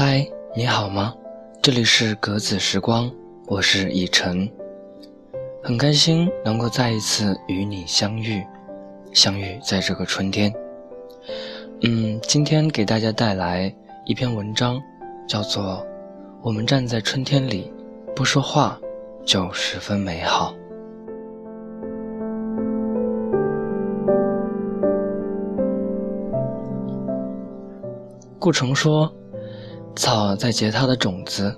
嗨你好吗？这里是格子时光，我是以晨，很开心能够再一次与你相遇，相遇在这个春天。嗯，今天给大家带来一篇文章，叫做《我们站在春天里，不说话就十分美好》。顾城说：“草在结它的种子，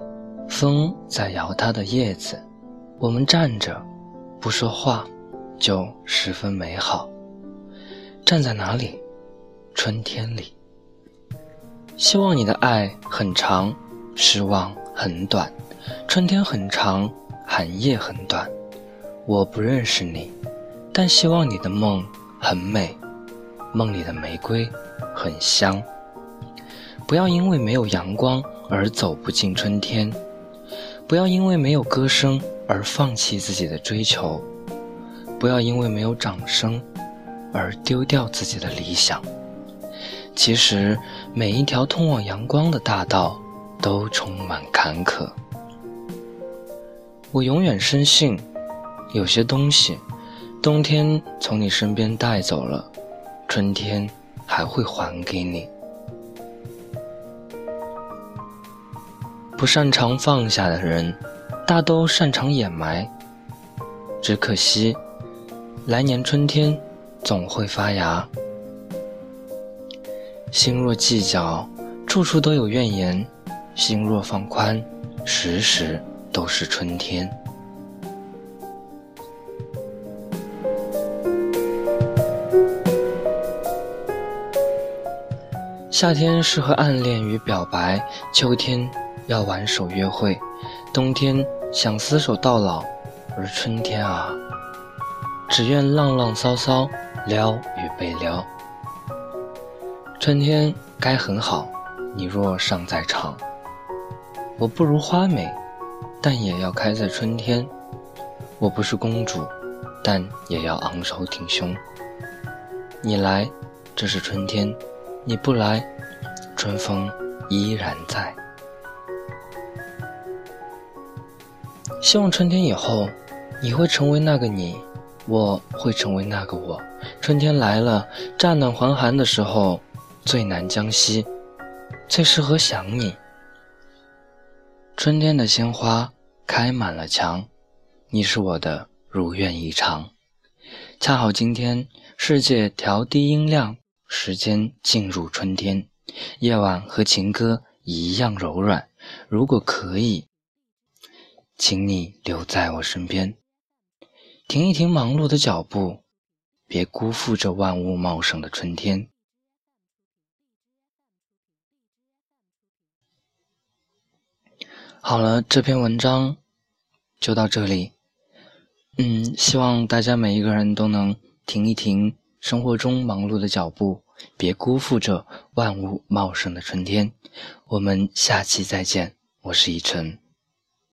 风在摇它的叶子。我们站着，不说话，就十分美好。站在哪里？春天里。希望你的爱很长，失望很短。春天很长，寒夜很短。我不认识你，但希望你的梦很美，梦里的玫瑰很香。”不要因为没有阳光而走不进春天，不要因为没有歌声而放弃自己的追求，不要因为没有掌声而丢掉自己的理想。其实，每一条通往阳光的大道都充满坎坷。我永远深信，有些东西，冬天从你身边带走了，春天还会还给你。不擅长放下的人，大都擅长掩埋。只可惜，来年春天总会发芽。心若计较，处处都有怨言；心若放宽，时时都是春天。夏天适合暗恋与表白，秋天。要挽手约会，冬天想厮守到老，而春天啊，只愿浪浪骚骚，撩与被撩。春天该很好，你若尚在场。我不如花美，但也要开在春天。我不是公主，但也要昂首挺胸。你来，这是春天；你不来，春风依然在。希望春天以后，你会成为那个你，我会成为那个我。春天来了，乍暖还寒的时候，最难将息，最适合想你。春天的鲜花开满了墙，你是我的如愿以偿。恰好今天，世界调低音量，时间进入春天，夜晚和情歌一样柔软。如果可以。请你留在我身边，停一停忙碌的脚步，别辜负这万物茂盛的春天。好了，这篇文章就到这里。嗯，希望大家每一个人都能停一停生活中忙碌的脚步，别辜负这万物茂盛的春天。我们下期再见，我是以晨。